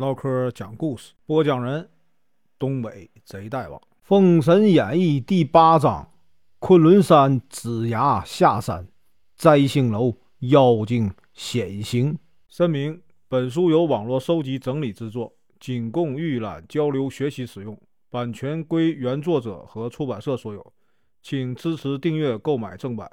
唠嗑讲故事，播讲人：东北贼大王，《封神演义》第八章：昆仑山子牙下山，摘星楼妖精显形。声明：本书由网络收集整理制作，仅供预览、交流、学习使用，版权归原作者和出版社所有，请支持订阅、购买正版。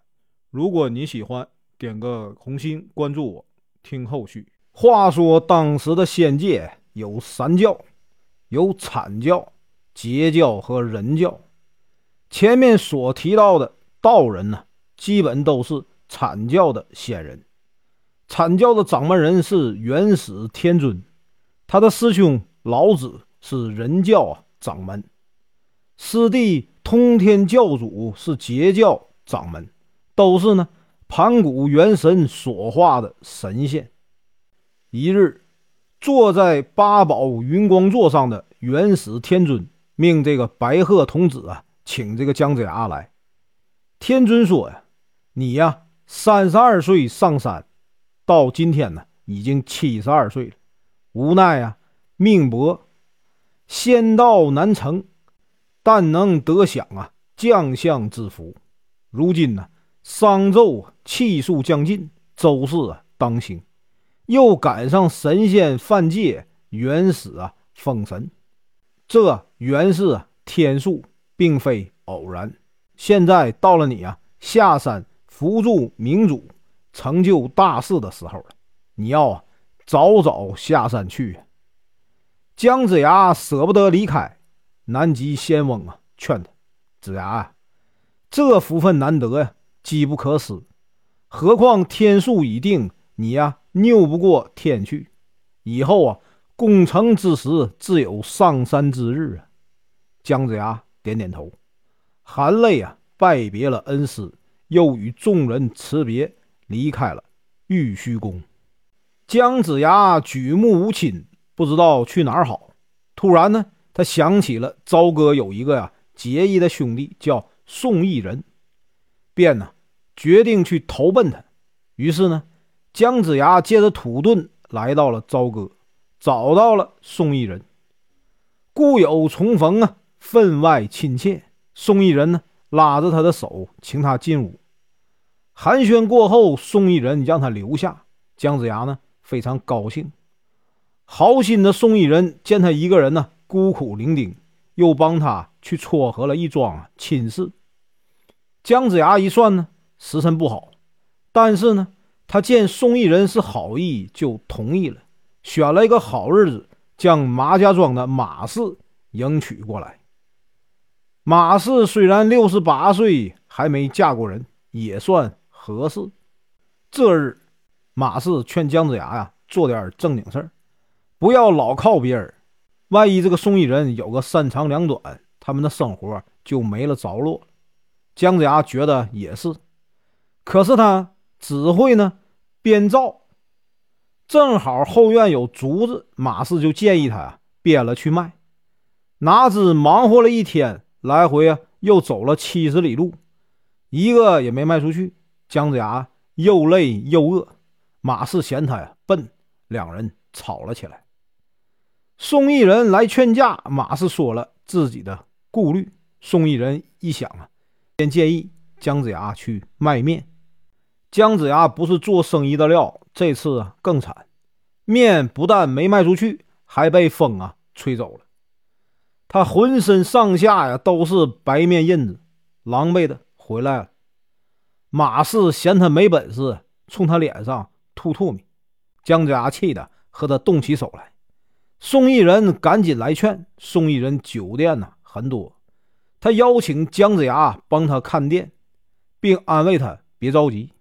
如果你喜欢，点个红心，关注我，听后续。话说当时的仙界有三教，有阐教、截教和人教。前面所提到的道人呢，基本都是阐教的仙人。阐教的掌门人是元始天尊，他的师兄老子是人教掌门，师弟通天教主是截教掌门，都是呢盘古元神所化的神仙。一日，坐在八宝云光座上的元始天尊命这个白鹤童子啊，请这个姜子牙来。天尊说呀：“你呀，三十二岁上山，到今天呢，已经七十二岁了。无奈啊，命薄，仙道难成，但能得享啊将相之福。如今呢，商纣气数将尽，周氏啊当兴。”又赶上神仙犯戒，原始啊封神，这原是天数，并非偶然。现在到了你啊下山扶助明主、成就大事的时候了，你要啊早早下山去。姜子牙舍不得离开，南极仙翁啊劝他：“子牙啊，这福分难得呀，机不可失。何况天数已定，你呀。”拗不过天去，以后啊，攻城之时自有上山之日啊！姜子牙点点头，含泪啊拜别了恩师，又与众人辞别，离开了玉虚宫。姜子牙举目无亲，不知道去哪儿好。突然呢，他想起了朝歌有一个呀结义的兄弟叫宋义人，便呢决定去投奔他。于是呢。姜子牙借着土遁来到了朝歌，找到了宋义人。故友重逢啊，分外亲切。宋义人呢，拉着他的手，请他进屋。寒暄过后，宋义人让他留下。姜子牙呢，非常高兴。好心的宋义人见他一个人呢，孤苦伶仃，又帮他去撮合了一桩亲事。姜子牙一算呢，时辰不好，但是呢。他见宋义人是好意，就同意了，选了一个好日子，将马家庄的马氏迎娶过来。马氏虽然六十八岁，还没嫁过人，也算合适。这日，马氏劝姜子牙呀，做点正经事儿，不要老靠别人。万一这个宋义人有个三长两短，他们的生活就没了着落。姜子牙觉得也是，可是他。只会呢编造，正好后院有竹子，马氏就建议他呀编了去卖。哪知忙活了一天，来回啊又走了七十里路，一个也没卖出去。姜子牙又累又饿，马氏嫌他呀笨，两人吵了起来。宋义人来劝架，马氏说了自己的顾虑。宋义人一想啊，便建议姜子牙去卖面。姜子牙不是做生意的料，这次更惨，面不但没卖出去，还被风啊吹走了。他浑身上下呀都是白面印子，狼狈的回来了。马氏嫌他没本事，冲他脸上吐唾沫。姜子牙气的和他动起手来。宋义人赶紧来劝。宋义人酒店呢很多，他邀请姜子牙帮他看店，并安慰他别着急。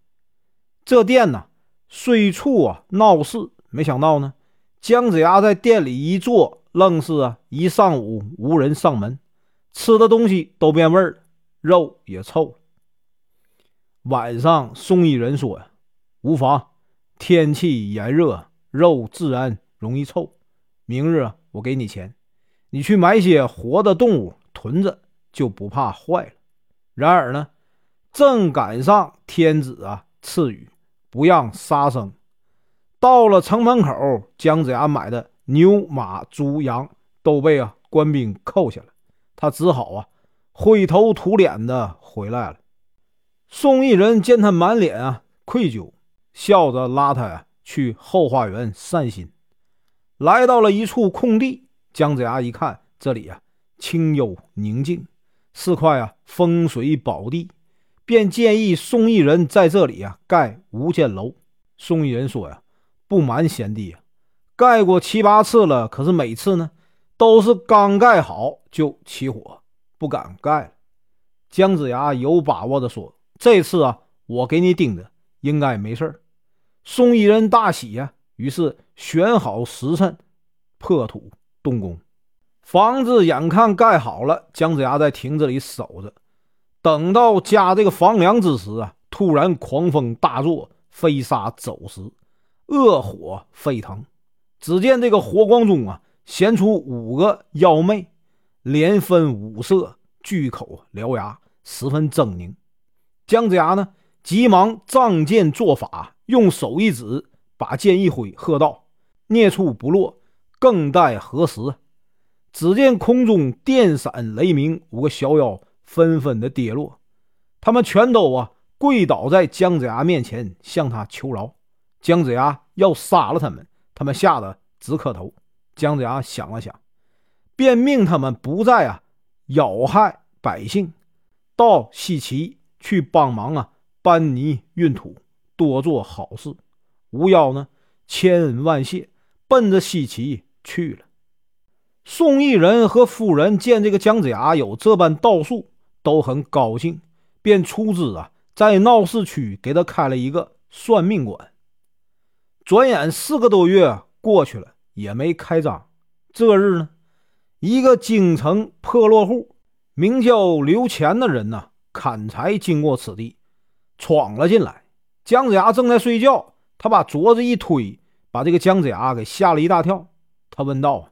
这店呢，虽处啊闹市，没想到呢，姜子牙在店里一坐，愣是啊一上午无人上门，吃的东西都变味儿了，肉也臭。晚上，宋义人说呀：“无妨，天气炎热，肉自然容易臭。明日啊，我给你钱，你去买些活的动物囤着，就不怕坏了。”然而呢，正赶上天子啊赐予。不让杀生。到了城门口，姜子牙买的牛马猪羊都被啊官兵扣下了，他只好啊灰头土脸的回来了。宋义人见他满脸啊愧疚，笑着拉他呀去后花园散心。来到了一处空地，姜子牙一看，这里啊清幽宁静，是块啊风水宝地，便建议宋义人在这里啊盖五间楼。宋义人说呀：“不瞒贤弟啊，盖过七八次了，可是每次呢都是刚盖好就起火，不敢盖了。”姜子牙有把握的说。这次啊，我给你盯着，应该没事儿宋义人大喜呀，于是选好时辰，破土动工。房子眼看盖好了，姜子牙在亭子里守着。等到加这个房梁之时啊，突然狂风大作，飞沙走石，恶火沸腾。只见这个火光中啊，现出五个妖魅，连分五色，巨口獠牙，十分狰狞。姜子牙呢，急忙仗剑作法，用手一指，把剑一挥，喝道：“孽畜不落，更待何时？”只见空中电闪雷鸣，五个小妖纷纷的跌落，他们全都啊跪倒在姜子牙面前，向他求饶。姜子牙要杀了他们，他们吓得直磕头。姜子牙想了想，便命他们不再啊咬害百姓，到西岐。去帮忙啊，搬泥运土，多做好事。吴妖呢，千恩万谢，奔着西岐去了。宋义人和夫人见这个姜子牙有这般道术，都很高兴，便出资啊，在闹市区给他开了一个算命馆。转眼四个多月过去了，也没开张。这日呢，一个京城破落户，名叫刘乾的人呢。砍柴经过此地，闯了进来。姜子牙正在睡觉，他把桌子一推，把这个姜子牙给吓了一大跳。他问道：“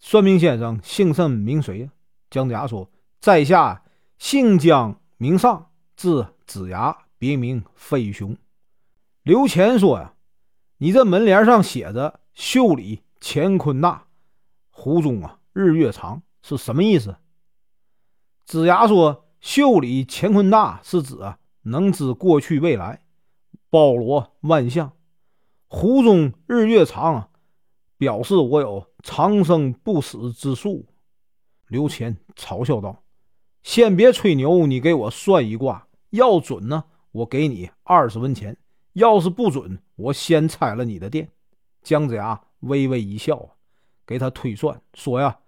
算命先生，姓甚名谁呀？”姜子牙说：“在下姓姜名尚，字子牙，别名飞熊。”刘乾说：“呀，你这门帘上写着‘袖里乾坤大，壶中啊日月长’，是什么意思？”子牙说。袖里乾坤大是指啊，能知过去未来，包罗万象；壶中日月长，表示我有长生不死之术。刘乾嘲笑道：“先别吹牛，你给我算一卦，要准呢，我给你二十文钱；要是不准，我先拆了你的店。”姜子牙微微一笑，给他推算说：“呀，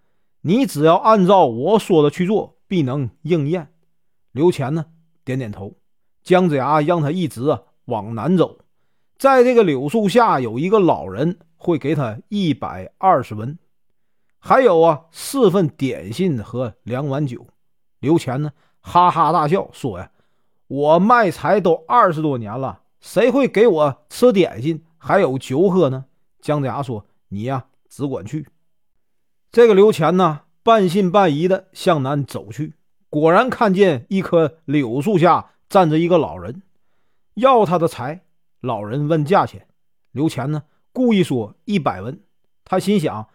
你只要按照我说的去做，必能应验。”刘乾呢，点点头。姜子牙让他一直啊往南走，在这个柳树下有一个老人会给他一百二十文，还有啊四份点心和两碗酒。刘乾呢哈哈大笑说：“呀，我卖柴都二十多年了，谁会给我吃点心还有酒喝呢？”姜子牙说：“你呀只管去。”这个刘乾呢半信半疑的向南走去。果然看见一棵柳树下站着一个老人，要他的财。老人问价钱，刘乾呢故意说一百文。他心想，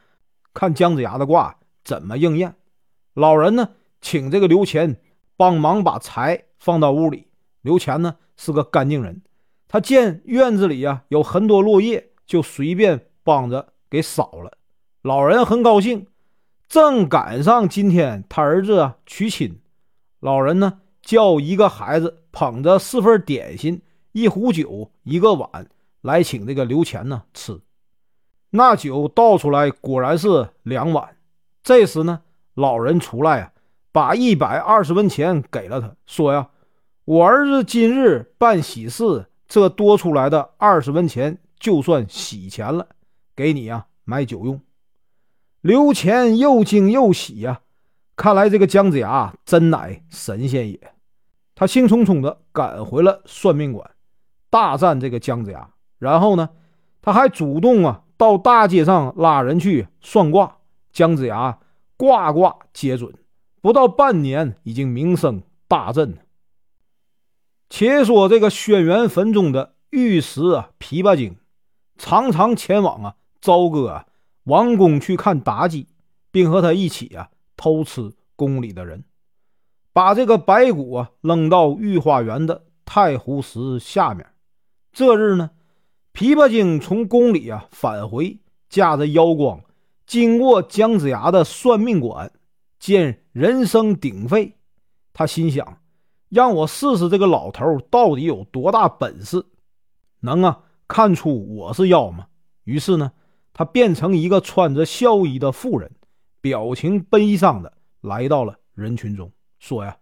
看姜子牙的卦怎么应验。老人呢请这个刘乾帮忙把柴放到屋里。刘乾呢是个干净人，他见院子里呀有很多落叶，就随便帮着给扫了。老人很高兴，正赶上今天他儿子娶亲。老人呢，叫一个孩子捧着四份点心、一壶酒、一个碗来请这个刘乾呢吃。那酒倒出来，果然是两碗。这时呢，老人出来啊，把一百二十文钱给了他，说呀：“我儿子今日办喜事，这多出来的二十文钱就算喜钱了，给你呀买酒用。”刘乾又惊又喜呀。看来这个姜子牙真乃神仙也。他兴冲冲地赶回了算命馆，大战这个姜子牙。然后呢，他还主动啊到大街上拉人去算卦。姜子牙卦卦皆准，不到半年已经名声大振。且说这个轩辕坟中的玉石啊，琵琶精常常前往啊朝歌王宫去看妲己，并和他一起啊偷吃宫里的人，把这个白骨啊扔到御花园的太湖石下面。这日呢，琵琶精从宫里啊返回，驾着妖光，经过姜子牙的算命馆，见人声鼎沸，他心想：让我试试这个老头到底有多大本事，能啊看出我是妖吗？于是呢。他变成一个穿着孝衣的妇人，表情悲伤的来到了人群中，说：“呀，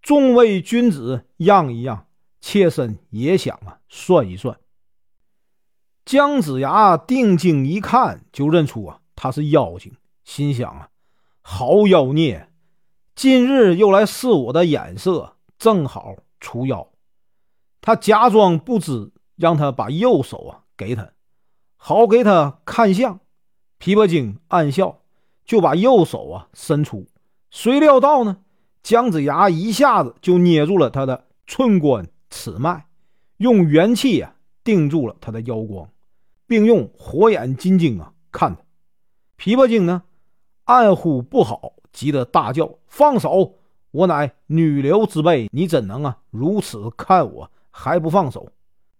众位君子，让一让，妾身也想啊，算一算。”姜子牙定睛一看，就认出啊，他是妖精，心想啊，好妖孽，今日又来试我的眼色，正好除妖。他假装不知，让他把右手啊给他。好给他看相，琵琶精暗笑，就把右手啊伸出。谁料到呢？姜子牙一下子就捏住了他的寸关尺脉，用元气啊定住了他的腰光，并用火眼金睛啊看他。琵琶精呢暗呼不好，急得大叫：“放手！我乃女流之辈，你怎能啊如此看我还不放手？”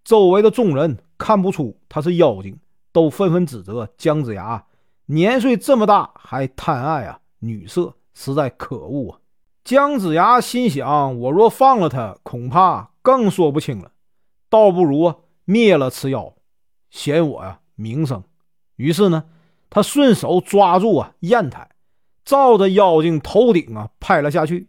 周围的众人看不出他是妖精。都纷纷指责姜子牙年岁这么大还贪爱啊女色，实在可恶啊！姜子牙心想：我若放了他，恐怕更说不清了，倒不如灭了此妖，显我呀名声。于是呢，他顺手抓住啊砚台，照着妖精头顶啊拍了下去，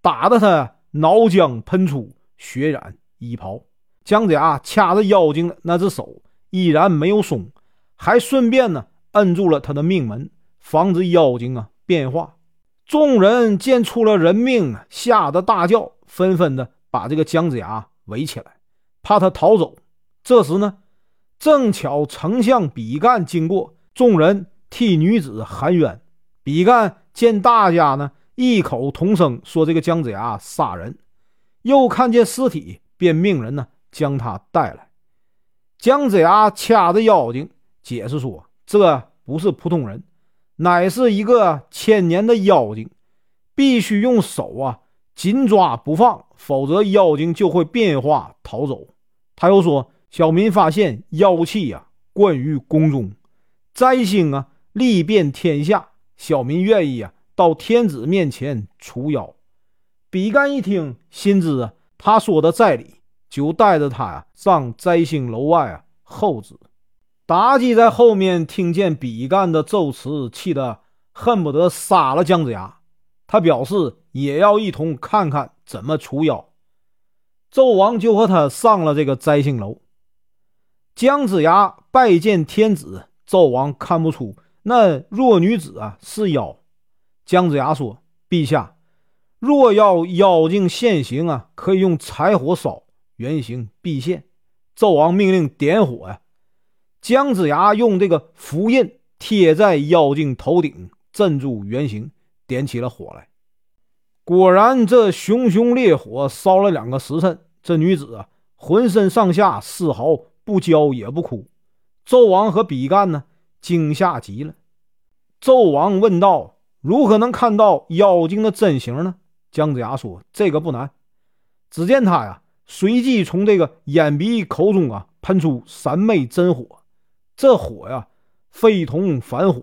打得他脑浆喷出，血染衣袍。姜子牙掐着妖精的那只手，依然没有松。还顺便呢，摁住了他的命门，防止妖精啊变化。众人见出了人命，吓得大叫，纷纷的把这个姜子牙围起来，怕他逃走。这时呢，正巧丞相比干经过，众人替女子喊冤。比干见大家呢异口同声说这个姜子牙杀人，又看见尸体，便命人呢将他带来。姜子牙掐着妖精。解释说：“这不是普通人，乃是一个千年的妖精，必须用手啊紧抓不放，否则妖精就会变化逃走。”他又说：“小民发现妖气啊灌于宫中，灾星啊力遍天下，小民愿意啊到天子面前除妖。”比干一听，心知啊他说的在理，就带着他呀上摘星楼外啊候旨。妲己在后面听见比干的奏词，气得恨不得杀了姜子牙。他表示也要一同看看怎么除妖。纣王就和他上了这个摘星楼。姜子牙拜见天子，纣王看不出那弱女子啊是妖。姜子牙说：“陛下，若要妖精现形啊，可以用柴火烧，原形必现。”纣王命令点火呀。姜子牙用这个符印贴在妖精头顶，镇住原形，点起了火来。果然，这熊熊烈火烧了两个时辰。这女子啊，浑身上下丝毫不焦也不枯。纣王和比干呢，惊吓极了。纣王问道：“如何能看到妖精的真形呢？”姜子牙说：“这个不难。”只见他呀，随即从这个眼鼻口中啊，喷出三昧真火。这火呀，非同凡火，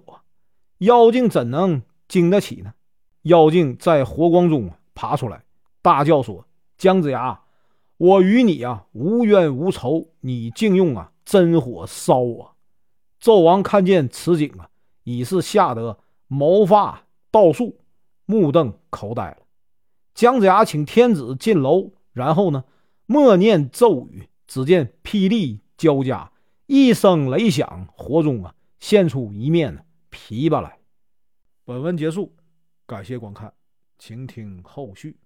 妖精怎能经得起呢？妖精在火光中爬出来，大叫说：“姜子牙，我与你啊无冤无仇，你竟用啊真火烧我！”纣王看见此景啊，已是吓得毛发倒竖，目瞪口呆了。姜子牙请天子进楼，然后呢，默念咒语，只见霹雳交加。一声雷响，火中啊现出一面琵琶来。本文结束，感谢观看，请听后续。